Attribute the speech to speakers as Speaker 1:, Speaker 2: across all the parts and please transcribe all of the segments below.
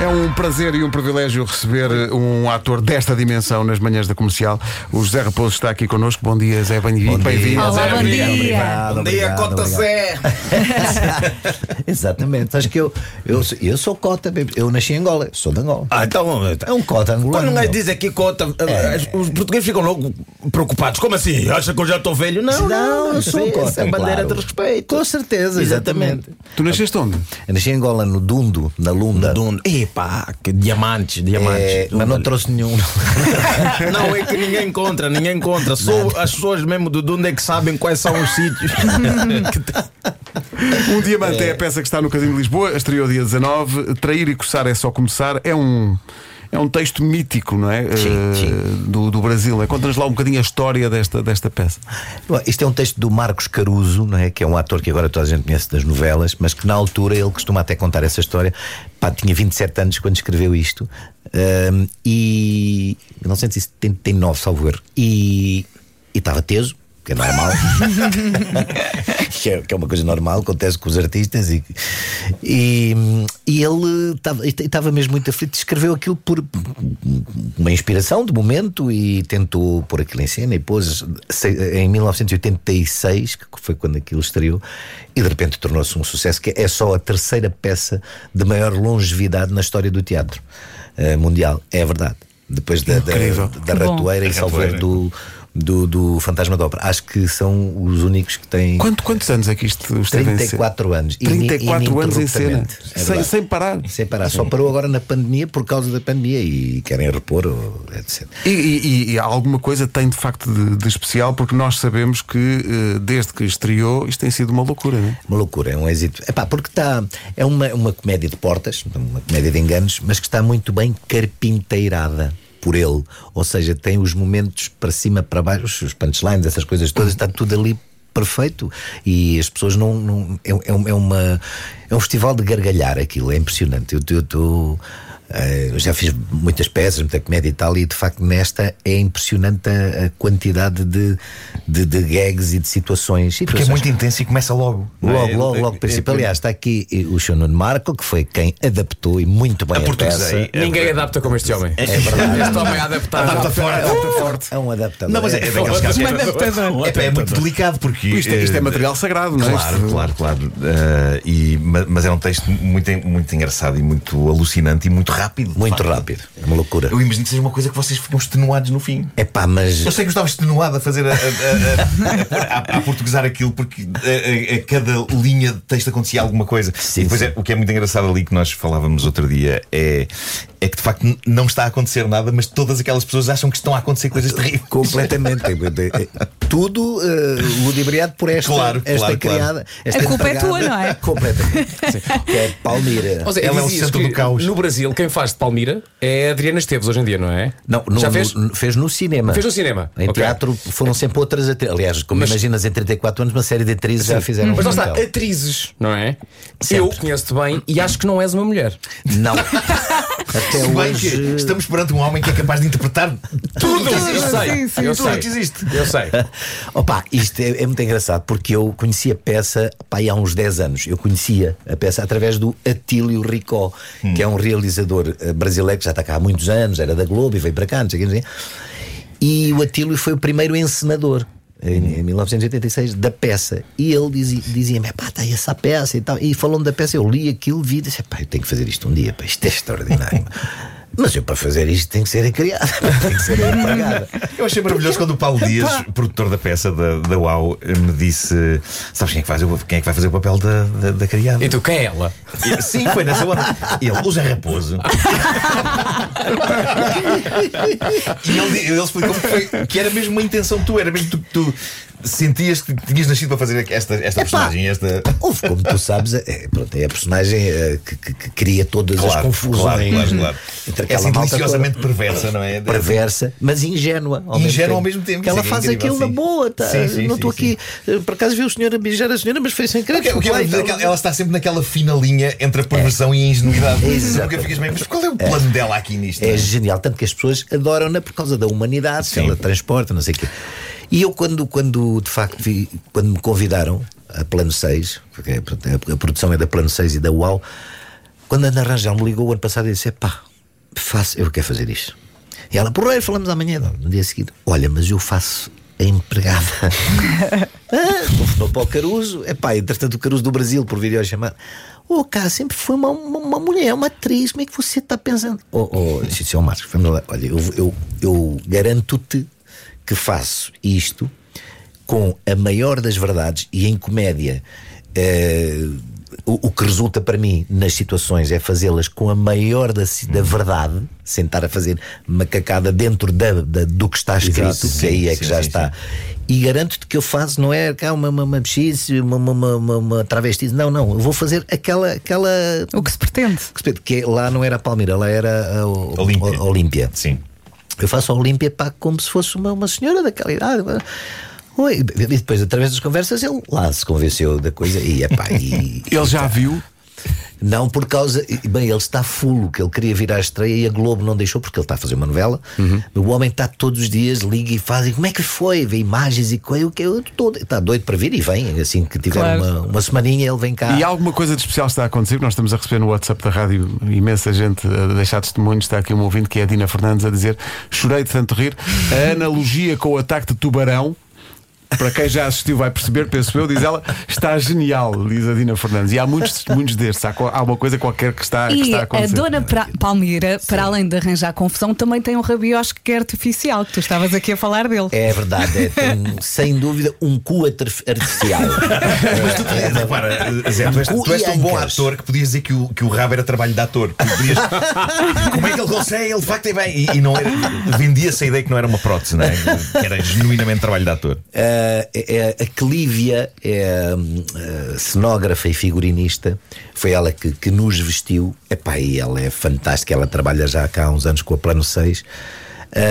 Speaker 1: É um prazer e um privilégio receber um ator desta dimensão nas manhãs da comercial. O José Raposo está aqui connosco. Bom dia, Zé. Bem-vindo.
Speaker 2: Olá, bom dia.
Speaker 3: Obrigado,
Speaker 4: Bom dia,
Speaker 3: obrigado,
Speaker 4: Cota. Zé.
Speaker 3: Exatamente. Acho que eu, eu, sou- eu sou cota, eu nasci em Angola, sou de Angola.
Speaker 4: Ah, então.
Speaker 3: É um cota angolano.
Speaker 4: Quando um gajo diz aqui Cota, eh, os portugueses ficam logo preocupados. Como assim? Acha que eu já estou velho? Não,
Speaker 3: Não, eu sou
Speaker 4: sim,
Speaker 3: cota.
Speaker 4: essa é a bandeira
Speaker 3: claro.
Speaker 4: de respeito.
Speaker 3: Com certeza, exatamente.
Speaker 1: Tu nasceste onde?
Speaker 3: Eu nasci em Angola, no Dundo, na Lunda.
Speaker 4: Dundo. Epá, que diamantes, diamantes.
Speaker 3: É, mas não trouxe nenhum.
Speaker 4: Não, é que ninguém encontra, ninguém encontra. Só as pessoas mesmo do Dundo é que sabem quais são os sítios.
Speaker 1: Um Diamante é a peça que está no Casino de Lisboa, estreou dia 19. Trair e coçar é só começar. É um. É um texto mítico, não é?
Speaker 3: Sim,
Speaker 1: Eh,
Speaker 3: sim.
Speaker 1: Do, do Brasil. Conta-nos lá um bocadinho a história desta, desta peça.
Speaker 3: Bom, Isto é um texto do Marcos Caruso, não é? que é um ator que agora toda a gente conhece das novelas, mas que na altura ele costuma até contar essa história. Pá, tinha 27 anos quando escreveu isto, e 1979, salvo erro, e e estava teso. Que é normal, que, é, que é uma coisa normal, acontece com os artistas. E, e, e ele estava- estava mesmo muito aflito, escreveu aquilo por uma inspiração de momento e tentou pôr aquilo em cena e pôs em 1986, que foi quando aquilo estreou, e de repente tornou-se um sucesso que é só a terceira peça de maior longevidade na história do teatro eh, mundial. É verdade. Depois da, da, da
Speaker 2: bom.
Speaker 3: ratoeira e salver do, do, do Fantasma da Ópera. Acho que são os únicos que têm
Speaker 1: Quanto, quantos anos é que isto esteve em cena?
Speaker 3: 34 anos. E ni-
Speaker 1: 34 anos em cena.
Speaker 3: É
Speaker 1: sem, sem parar.
Speaker 3: Sem parar. Só parou agora na pandemia por causa da pandemia e querem repor, etc.
Speaker 1: E, e- e alguma coisa tem de facto de, de especial, porque nós sabemos que eh, desde que estreou isto tem sido uma loucura, não é?
Speaker 3: Uma loucura, é um êxito. Epá, porque está. É uma, uma comédia de portas, uma comédia de enganos, mas que está muito bem carpinteirada por ele. Ou seja, tem os momentos para cima, para baixo, os punchlines, essas coisas todas, está tudo ali perfeito e as pessoas não. não é, é, é uma, é um festival de gargalhar aquilo, é impressionante. Eu estou. Eh, eu já fiz muitas peças, muita comédia e tal, e de facto nesta é impressionante a, a quantidade de, de, de gags e de situações.
Speaker 2: Porque é
Speaker 3: situações
Speaker 2: muito intenso e começa logo.
Speaker 3: Logo,
Speaker 2: é?
Speaker 3: logo,
Speaker 2: É-
Speaker 3: logo,
Speaker 2: é-
Speaker 3: princípio.
Speaker 2: é-
Speaker 3: Aliás, está aqui o Sr. Nuno Marco, que foi quem adaptou e muito bem
Speaker 2: A
Speaker 3: a, peça.
Speaker 5: Ninguém adapta como este homem.
Speaker 3: É verdade.
Speaker 5: Este homem é adaptado.
Speaker 2: Adapta forte.
Speaker 1: Adapta forte.
Speaker 3: É um adaptador.
Speaker 2: Não, mas é, é daqueles casos é, é, é muito delicado porque
Speaker 1: Isto, é- isto é
Speaker 2: eh,
Speaker 1: material sagrado, não é?
Speaker 2: Claro, claro, claro. Eh, e, ma- mas é um texto muito, muito engraçado e muito alucinante e muito rápido.
Speaker 3: Muito
Speaker 2: facto.
Speaker 3: rápido. É uma loucura.
Speaker 2: Eu imagino que seja uma coisa que vocês ficam extenuados no fim.
Speaker 3: É pá, mas.
Speaker 2: Eu sei que eu estava extenuado a fazer a, a, a, a, portuguesar aquilo porque a cada linha de texto acontecia alguma coisa.
Speaker 3: Sim,
Speaker 2: e depois
Speaker 3: sim.
Speaker 2: é, o que é muito engraçado ali que nós falávamos outro dia é, é que de facto não está a acontecer nada, mas todas aquelas pessoas acham que estão a acontecer coisas terríveis.
Speaker 3: Completamente. Tudo uh, ludibriado por esta,
Speaker 2: Claro,
Speaker 3: esta
Speaker 2: claro, claro.
Speaker 3: criada. Esta
Speaker 6: A culpa é tua, não é?
Speaker 3: Completamente. Que é Palmira.
Speaker 5: Ou seja,
Speaker 2: Ela é o centro do caos.
Speaker 5: No Brasil, quem faz de Palmira é a Adriana Esteves hoje em dia, não é?
Speaker 3: Não, no-
Speaker 5: Já fez?
Speaker 3: no- fez no cinema.
Speaker 5: Fez no cinema.
Speaker 3: Em
Speaker 5: Ok.
Speaker 3: teatro foram sempre outras atrizes. Aliás, como
Speaker 5: Mas-
Speaker 3: imaginas, em 34 anos, uma série de atrizes já fizeram
Speaker 5: Mas lá
Speaker 3: um
Speaker 5: está, atrizes, não é?
Speaker 3: Sempre.
Speaker 5: Eu conheço-te bem e acho que não és uma mulher.
Speaker 3: Não. Até
Speaker 2: Se bem que
Speaker 3: hoje.
Speaker 2: estamos perante um homem que é capaz de interpretar tudo.
Speaker 5: Eu sei,
Speaker 6: sim, sim,
Speaker 5: eu
Speaker 2: tudo
Speaker 5: sei.
Speaker 2: que existe.
Speaker 5: Eu sei.
Speaker 3: Opa, isto é, é muito engraçado porque eu conheci a peça pá, há uns 10 anos. Eu conhecia a peça através do Atílio Ricó, que é um realizador eh, brasileiro que já está cá há muitos anos, era da Globo e veio para cá, não sei o quê, não sei o. E o Atílio foi o primeiro encenador. Em, em 1986, da peça, e ele dizia- dizia-me: pá, está essa peça e tal. E falando da peça, eu li aquilo, vi e disse: pá, eu tenho que fazer isto um dia, pá, isto é extraordinário. Mas eu, para fazer isto, tenho que ser criada, tenho que ser empregada.
Speaker 2: Eu achei maravilhoso quando o Paulo Dias, produtor da peça da, da UAU, me disse: Sabes quem é que, faz, quem é que vai fazer o papel da, da, da criada?
Speaker 5: E tu, quem é ela?
Speaker 2: E- Sim, foi nessa onda. Ele, o Zé Raposo. e ele, ele explicou-me que, foi- que era mesmo uma intenção tua, era mesmo tu, tu sentias que tinhas nascido para fazer esta, esta personagem, esta.
Speaker 3: Houve, como tu sabes, é, pronto, é a personagem eh, que, que- que cria todas as
Speaker 2: Claro,
Speaker 3: confusões.
Speaker 2: claro, claro, claro.
Speaker 3: Entre
Speaker 2: É
Speaker 3: aquela
Speaker 2: assim
Speaker 3: malta
Speaker 2: perversa, não é?
Speaker 3: Perversa, mas ingênua. Ao
Speaker 2: Ingênua ao mesmo tempo,
Speaker 3: Que ela
Speaker 2: é
Speaker 3: faz
Speaker 2: incrível,
Speaker 3: aquilo na
Speaker 2: sim.
Speaker 3: boa. Tá?
Speaker 2: Sim, sim,
Speaker 3: não estou aqui. eh, Por acaso vi o senhor a beijar a senhora, mas foi sem querer.
Speaker 2: O que, o que ela, é
Speaker 3: então.
Speaker 2: que ela está sempre naquela fina linha entre a perversão e a ingenuidade.
Speaker 3: Exato.
Speaker 2: Porque ficas mas qual é o plano dela aqui nisto?
Speaker 3: É genial, tanto que as pessoas adoram-na por causa da humanidade que ela transporta, não sei o quê. E eu, quando, quando de facto vi, quando me convidaram a Plano 6, porque é, a, a produção é da Plano 6 e da UAU, quando a Ana Rangel me ligou o ano passado e disse: pá, faço, eu quero fazer isto. E ela, porreiro, falamos amanhã, no dia seguinte. Olha, mas eu faço a empregada. ah, telefonou para o Caruso. É pá, entretanto, o Caruso do Brasil, por videochamada. Ô, oh, cara, sempre foi uma, uma, uma, mulher, uma atriz. Como é que você está pensando? Oh, oh, disse ao Marcos. Olha, eu, eu, eu garanto-te que faço isto com a maior das verdades e em comédia. Eh, o, o, que resulta para mim nas situações é fazê-las com a maior da, da verdade, sentar a fazer macacada dentro da, da, do que está escrito, Exato, que sim, aí é que sim, já sim, está. E garanto-te que eu faço, não é cá uma, uma, uma uma, uma, uma, uma travesti, não, não, eu vou fazer aquela. aquela
Speaker 6: o que se pretende.
Speaker 3: Que, se pretende, que lá não era a Palmeira, lá era a, a Olímpia.
Speaker 2: Sim.
Speaker 3: Eu faço a Olímpia pá, como se fosse uma, uma senhora daquela idade. E depois, através das conversas, ele lá se convenceu da coisa e, epá, e
Speaker 1: Ele já viu?
Speaker 3: Não por causa. Bem, ele está fulo, que ele queria vir à estreia e a Globo não deixou, porque ele está a fazer uma novela. Uhum. O homem está todos os dias, liga e faz. E como é que foi? Vê imagens e coisa. Eu estou está doido para vir e vem. Assim que tiver claro. uma, uma semaninha, ele vem cá.
Speaker 1: E alguma coisa de especial está a acontecer? Nós estamos a receber no WhatsApp da rádio imensa gente a deixar testemunhos. Está aqui um ouvinte que é a Dina Fernandes a dizer: chorei de tanto rir. A analogia com o ataque de tubarão para quem já assistiu vai perceber, penso eu, diz ela, está genial, diz a Dina Fernandes. E há muitos, muitos destes, há, há uma coisa qualquer que está,
Speaker 6: e
Speaker 1: que está a acontecer.
Speaker 6: A dona pra Palmeira, para além de arranjar confusão, também tem um rabiosque artificial, que tu estavas aqui a falar dele.
Speaker 3: É verdade, é, tem, sem dúvida um cu artificial.
Speaker 2: Mas tu, é, repara, Zé, tu és, tu és tão bom ator que podias dizer que o, que o rabo era trabalho de ator. Podias, como é que ele consegue? Ele de facto é bem. E, e não vendia-se a ideia que não era uma prótese, não é? que era genuinamente trabalho de ator.
Speaker 3: Uh, é, a Clívia é uh, cenógrafa e figurinista. Foi ela que, que nos vestiu. Epá, e ela é fantástica. Ela trabalha já cá há uns anos com a Plano 6.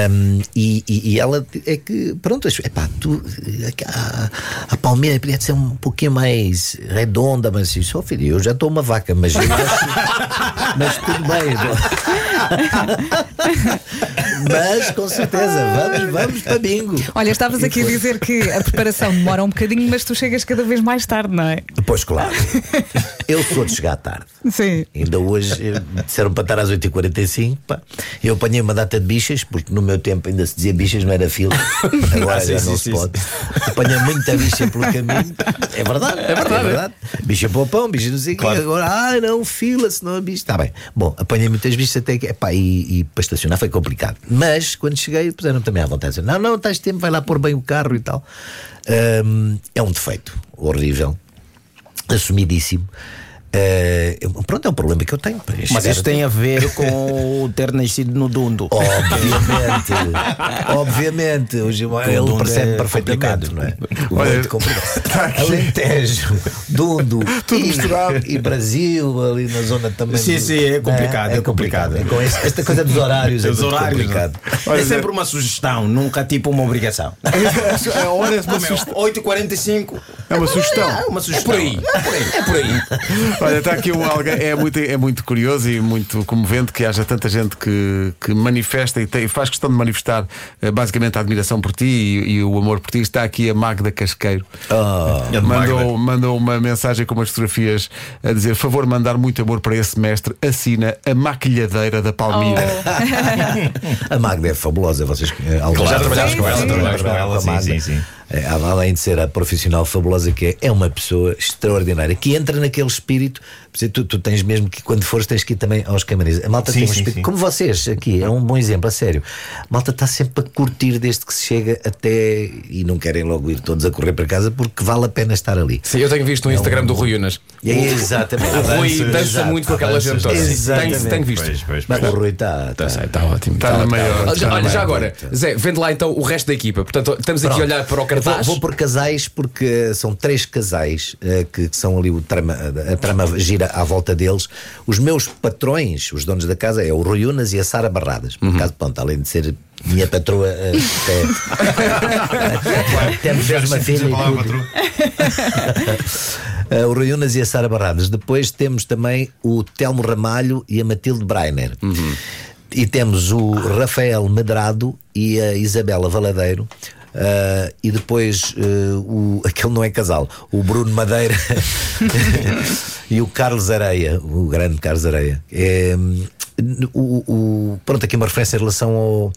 Speaker 3: Um, e, e, ela é que, pronto, epá, tu, a, a palmeira podia ser um pouquinho mais redonda, mas isso, oh, filho, eu já estou uma vaca, mas, acho, mas tudo bem. mas com certeza, vamos, vamos para bingo.
Speaker 6: Olha, estavas aqui a dizer que a preparação demora um bocadinho, mas tu chegas cada vez mais tarde, não é?
Speaker 3: Pois claro. Eu sou de chegar tarde.
Speaker 6: Sim.
Speaker 3: Ainda hoje disseram para estar às 8h45. Pá. Eu apanhei uma data de bichas, porque no meu tempo ainda se dizia bichas, não era fila. Agora já não se pode. Apanhei muita bicha pelo caminho. É verdade, é verdade. É verdade. Bicha para o pão, bicha não sei o claro. Agora, ah, não, fila, senão a bicha. Está bem. Bom, apanhei muitas bichas até que. Epá, e, e para estacionar foi complicado. Mas quando cheguei, puseram também à vontade. Não, não, estás tempo, vai lá pôr bem o carro e tal. Um, é um defeito horrível, assumidíssimo. Uh, pronto, é um problema que eu tenho.
Speaker 4: Mas isso tem a ver com ter nascido no Dundo.
Speaker 3: Obviamente, obviamente. O Gilmar, ele percebe é perfeitamente, não é? Olha, Muito complicado. Tá Alentejo, Dundo Tudo e, misturado. e Brasil, ali na zona também.
Speaker 4: Sim, do, sim, é complicado. É, é complicado. É
Speaker 3: esse, esta coisa dos horários é horários, complicado.
Speaker 4: é sempre uma sugestão, nunca tipo uma obrigação.
Speaker 1: É uma
Speaker 4: sugestão. 8h45
Speaker 1: é uma sugestão.
Speaker 4: É uma sugestão. É por aí. É por aí. É por aí.
Speaker 1: Olha, está aqui um alguém, é muito, é muito curioso e muito comovente que haja tanta gente que, que manifesta e, tem, faz questão de manifestar uh, basicamente a admiração por ti e, e, o amor por ti. Está aqui a Magda Casqueiro.
Speaker 3: Oh,
Speaker 1: mandou, mandou uma mensagem com umas fotografias a dizer: favor, mandar muito amor para esse mestre. Assina a maquilhadeira da Palmira.
Speaker 3: Oh. a Magda é fabulosa, vocês
Speaker 2: eh, já trabalhámos com ela, trabalhámos com ela, sim, sim, sim.
Speaker 3: É, além de ser a profissional fabulosa que é, é uma pessoa extraordinária que entra naquele espírito. Tu, tu tens mesmo que, quando fores, tens que ir também aos camarins. A malta sim, tem um espírito, como vocês aqui, é um bom exemplo, a sério. A malta está sempre a curtir desde que se chega até e não querem logo ir todos a correr para casa porque vale a pena estar ali.
Speaker 5: Sim, eu tenho visto no Instagram é um... do Rui Unas.
Speaker 3: É, exatamente.
Speaker 5: O Rui dança muito com aquela gente toda. Tenho, tenho visto.
Speaker 3: Pois, pois, pois. O Rui está.
Speaker 5: Está tá, tá ótimo.
Speaker 1: Está tá, na maior.
Speaker 5: Olha, já agora, Zé, vende lá então o resto da equipa. Portanto, estamos aqui a olhar para o cartaz.
Speaker 3: Vou, vou por casais, porque são três casais uh, que, que, são ali o trama, a trama gira à volta deles. Os meus patrões, os donos da casa, é o Rui Unas e a Sara Barradas. Por uhum. pronto, além de ser minha patroa, uh, até, temos mesmo filha. uh, o Rui Unas e a Sara Barradas. Depois temos também o Telmo Ramalho e a Matilde Breiner. Uhum. E temos o Rafael Medrado e a Isabela Valadeiro Uh, e depois uh, o, aquele não é casal, o Bruno Madeira e o Carlos Areia, o grande Carlos Areia. É, o, o, pronto, aqui uma referência em relação ao,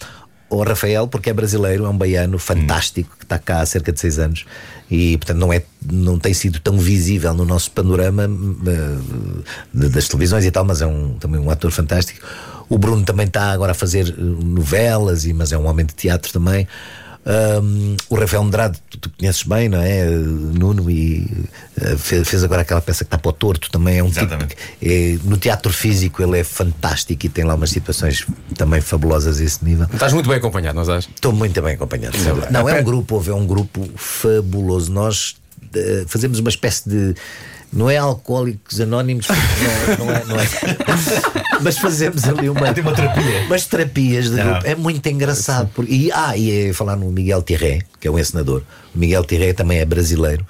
Speaker 3: Rafael, porque é brasileiro, é um baiano fantástico que está cá há cerca de seis anos e, portanto, não, é, não tem sido tão visível no nosso panorama uh, das televisões e tal, mas é um, também um ator fantástico. O Bruno também está agora a fazer novelas, mas é um homem de teatro também. Um, o Rafael Andrade, tu, tu, conheces bem, não é? Nuno, e uh, fez, fez, agora aquela peça que está para o torto, também é um Exatamente. tipo. É, no teatro físico ele é fantástico e tem lá umas situações também fabulosas a esse nível.
Speaker 5: Estás muito bem acompanhado, não estás?
Speaker 3: Estou muito bem acompanhado. Não, é um grupo, houve, é um grupo fabuloso. Nós uh, fazemos uma espécie de não é alcoólicos anónimos, não, não, é, não é. Mas fazemos ali uma,
Speaker 2: uma terapia.
Speaker 3: umas terapias de grupo. É muito engraçado. Porque, e, ah, e é falar no Miguel Tirré, que é um encenador. O Miguel Tirré também é brasileiro.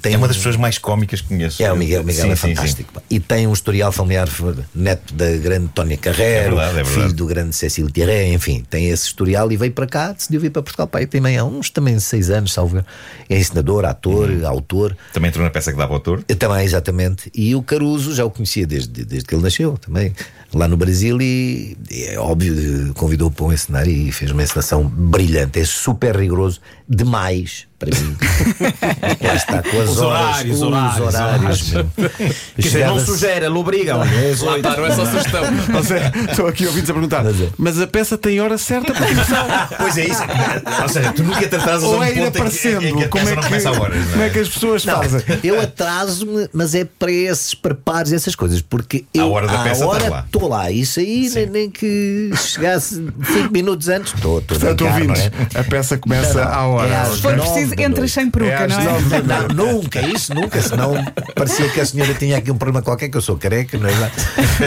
Speaker 2: Tem é uma das pessoas mais cómicas que conheço.
Speaker 3: É, o Miguel, o Miguel sim, é fantástico. Sim, sim. E tem um historial familiar neto da grande Tónia Carreiro, é verdade, é filho do grande Cecílio Thierry, enfim, tem esse historial e veio para cá, decidiu vir para Portugal. Pai, tem há uns também seis anos, salvo É ensinador, ator, uhum. autor.
Speaker 2: Também entrou na peça que dava autor?
Speaker 3: Também, exatamente. E o Caruso já o conhecia desde, desde que ele nasceu também lá no Brasil e, é óbvio, convidou para um encenar e fez uma encenação brilhante. É super rigoroso, demais para mim.
Speaker 4: Lá está com as os horas, horários, os horários. horários, dizer, não sugere, ele obriga. Lá
Speaker 5: está, não é só sugestão.
Speaker 1: Estou aqui ouvindo-te a perguntar, mas a peça tem hora certa para começar.
Speaker 2: Pois é isso. Ou seja, tu nunca te atrasas
Speaker 1: Ou
Speaker 2: a um
Speaker 1: é ir aparecendo. Em que, como, é que, horas, é? como é que as pessoas não, fazem?
Speaker 3: Eu atraso-me, mas é para esses preparos e essas coisas, porque eu,
Speaker 2: a hora da peça
Speaker 3: hora lá. Estou lá. Isso aí, nem, nem, que chegasse 5 minutos antes, estou.
Speaker 1: Portanto, ouvintes, é? a peça começa não, à hora.
Speaker 6: É, se for preciso, entras sem peruca, é não
Speaker 3: é? Não, nunca, isso nunca, senão parecia que a senhora tinha aqui um problema qualquer, que eu sou careca, não é?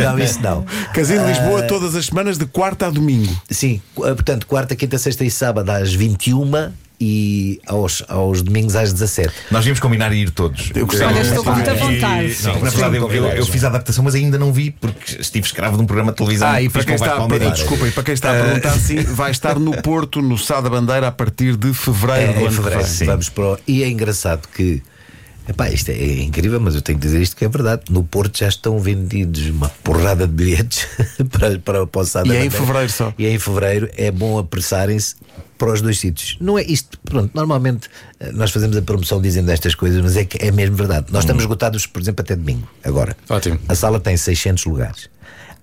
Speaker 3: Não, isso não.
Speaker 1: Casino uh, Lisboa, todas as semanas, de quarta a domingo.
Speaker 3: Sim, portanto, quarta, quinta, sexta e sábado às 21 e aos, aos domingos às 17.
Speaker 2: Nós íamos combinar e ir todos.
Speaker 6: Eu gostava Olha, estou com muita vontade.
Speaker 2: Sim, na verdade, eu, eu, eu, fiz a adaptação, mas ainda não vi porque estive escravo de um programa de televisão.
Speaker 1: Ah, e para quem está, para, desculpa, e para quem está a eh, perguntar, sim, vai estar no Porto, no Sá da Bandeira, a partir de fevereiro.
Speaker 3: É, em fevereiro, sim. Vamos para o... E é engraçado que. Epá, isto é incrível, mas eu tenho que dizer isto que é verdade. No Porto já estão vendidos uma porrada de bilhetes para, para, para o Sá
Speaker 1: da E é em fevereiro só.
Speaker 3: E é em fevereiro é bom apressarem-se para os dois sítios. Não é isto, pronto, normalmente eh, nós fazemos a promoção dizendo estas coisas, mas é que é mesmo verdade. Nós estamos esgotados, por exemplo, até domingo, agora.
Speaker 5: Ótimo.
Speaker 3: A sala tem 600 lugares.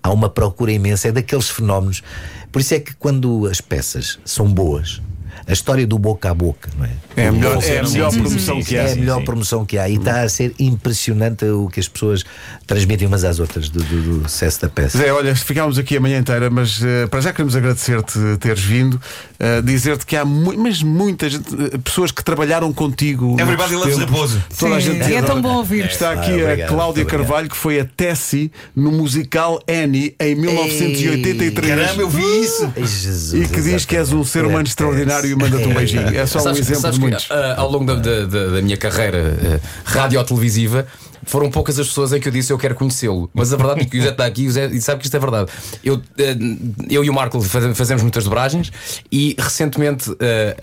Speaker 3: Há uma procura imensa, é daqueles fenómenos. Por isso é que quando as peças são boas, a história do boca a boca, não é?
Speaker 1: É a melhor, é a melhor promoção que há.
Speaker 3: É a melhor promoção que há. E está a ser impressionante o que as pessoas transmitem umas às outras do, do, do sucesso da peça.
Speaker 1: Zé, olha, ficámos aqui a manhã inteira, mas uh, para já queremos agradecer-te teres vindo, uh, dizer-te que há mu mas muitas uh, pessoas que trabalharam contigo.
Speaker 2: Everybody loves Raposo.
Speaker 6: Toda a gente é tão bom ouvir.
Speaker 1: Está aqui ah, a Cláudia Carvalho, que foi a Tessie no musical Annie em 1983.
Speaker 2: Caramba, eu vi isso!
Speaker 1: Ei, Jesus, e que diz que és um ser humano extraordinário e manda-te um beijinho. É só sabes, um exemplo de muitos.
Speaker 5: Que, uh, ao longo da, da, da, minha carreira uh, radio-televisiva, foram poucas as pessoas em que eu disse eu quero conhecê-lo. Mas a verdade é que o Zé está aqui e sabe que isto é verdade. Eu, eh, eu e o Marco fazemos muitas dobragens e recentemente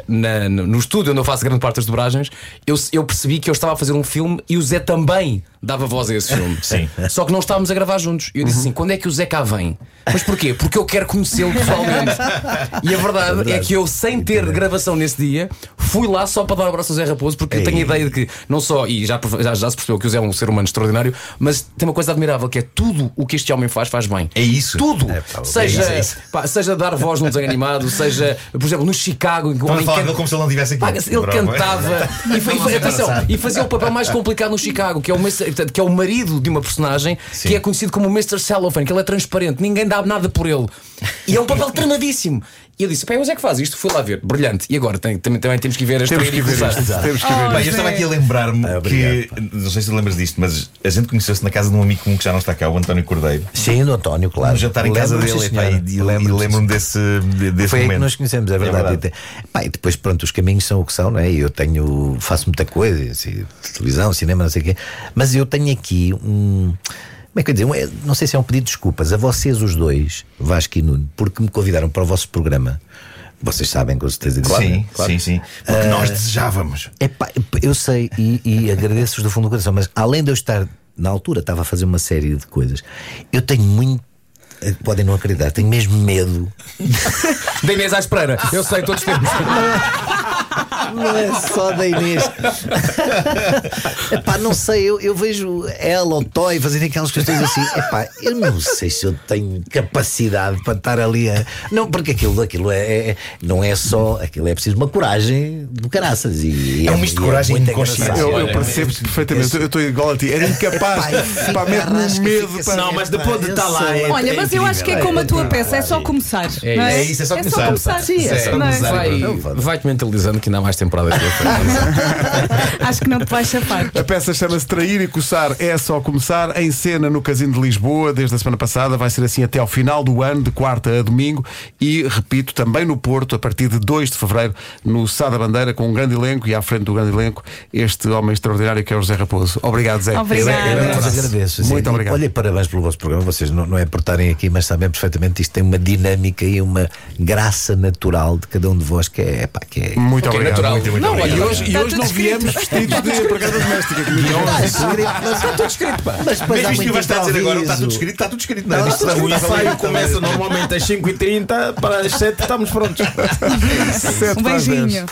Speaker 5: na, no estúdio onde eu faço grande parte das dobragens, eu, eu percebi que eu estava a fazer um filme e o Zé também dava voz a esse filme.
Speaker 2: Sim.
Speaker 5: Só que não estávamos a gravar juntos. E eu disse uhum. assim: quando é que o Zé cá vem? Mas porquê? Porque eu quero conhecê-lo pessoalmente. e a verdade, é verdade, é que eu, sem ter gravação nesse dia, fui lá só para dar um abraço ao Zé Raposo, porque eu tenho a ideia de que, não só, e já, já, já se percebeu que o Zé é um ser humano extraordinário, mas tem uma coisa admirável que é tudo o que este homem faz, faz bem.
Speaker 2: É isso.
Speaker 5: Tudo. É, pá, seja, é isso, é Pá, seja dar voz num desenho animado, seja, por exemplo, no Chicago.
Speaker 2: Estão a falar can... como se ele não tivesse aqui.
Speaker 5: Pá, ele cantava e, foi, atenção, e fazia o papel mais complicado no Chicago, que é o, que é o marido de uma personagem Sim. que é conhecido como Mr. Cellophane, que ele é transparente, ninguém dá nada por ele. E é um papel treinadíssimo. E eu disse: Pai, mas é que faz isto? Fui lá ver, brilhante. E agora tem, também, também temos que ver as
Speaker 1: temos que ver isto. Temos que ver
Speaker 2: oh, Eu estava aqui a lembrar-me ah, que, não sei se te lembras disto, mas a gente conheceu-se na casa de um amigo comum que já não está cá, o António Cordeiro.
Speaker 3: Sim, do António, claro. Um
Speaker 2: jantar em casa dele pai, e, e lembro-me desse, desse
Speaker 3: Foi
Speaker 2: momento.
Speaker 3: Aí que nós conhecemos, é verdade. É verdade. Pai, depois, pronto, os caminhos são o que são, não é? Eu tenho, faço muita coisa, assim, televisão, cinema, não sei o quê, mas eu tenho aqui um. Como é que eu dizer? Não sei se é um pedido de desculpas a vocês, os dois, Vasco e Nuno, porque me convidaram para o vosso programa Vocês sabem com certeza disso.
Speaker 2: sim, sim, sim. Porque nós desejávamos.
Speaker 3: Epá, eu sei e, e agradeço-vos do fundo do coração, mas além de eu estar na altura, estava a fazer uma série de coisas, eu tenho muito. eh, Podem não acreditar, tenho mesmo medo.
Speaker 5: Da Inês à Espreira. Eu sei, todos temos.
Speaker 3: Não é só da Inês. Epá, não sei, eu, eu vejo ela ou Toy fazerem aquelas questões assim. Epá, eu não sei se eu tenho capacidade para estar ali a. Não, porque aquilo, aquilo é, é- não é só. Aquilo é preciso uma coragem do caraças. E,
Speaker 2: É um misto de
Speaker 3: e
Speaker 2: coragem e
Speaker 3: engraçado.
Speaker 1: Eu, eu percebo perfeitamente, eu estou igual a ti, era incapaz,
Speaker 3: Epá,
Speaker 1: pá,
Speaker 3: arrasca,
Speaker 1: um medo.
Speaker 3: assim,
Speaker 4: Não, mas depois de estar lá.
Speaker 3: sei.
Speaker 4: é-
Speaker 6: Olha, mas eu acho que é como a tua peça, é só começar.
Speaker 5: É
Speaker 2: isso. É isso, é só começar.
Speaker 6: Sim,
Speaker 2: É só começar.
Speaker 5: Vai, vai-te mentalizando que ainda há mais temporadas pela frente.
Speaker 6: Acho que não te vais chafar.
Speaker 1: A peça chama-se Trair e Coçar é só começar em cena no Casino de Lisboa desde a semana passada. Vai ser assim até ao final do ano, de quarta a domingo. E, repito, também no Porto, a partir de 2 de fevereiro, no Sá da Bandeira, com um grande elenco e à frente do grande elenco, este homem extraordinário que é o José Raposo. Obrigado, Zé.
Speaker 3: Vos agradeço.
Speaker 1: Muito
Speaker 3: E,
Speaker 1: obrigado.
Speaker 3: Olha, parabéns pelo vosso programa. Vocês não, não é por estarem aqui, mas sabem perfeitamente que isto tem uma dinâmica e uma graça natural de cada um de vós que é, epá, que é.
Speaker 1: Muito
Speaker 5: Ok,
Speaker 1: obrigado.
Speaker 5: natural.
Speaker 1: Muito, muito
Speaker 5: Não,
Speaker 1: obrigado. E hoje, e hoje não viemos vestidos de empregada doméstica.
Speaker 3: Está tudo escrito, pá. Mas depois
Speaker 2: Mesmo isto que
Speaker 3: muito
Speaker 2: vai estar a dizer agora, está tudo escrito, está tudo escrito. Não, é?
Speaker 3: Não,
Speaker 4: O ensaio começa normalmente às 5h30, para as 7 estamos prontos.
Speaker 6: Um beijinho.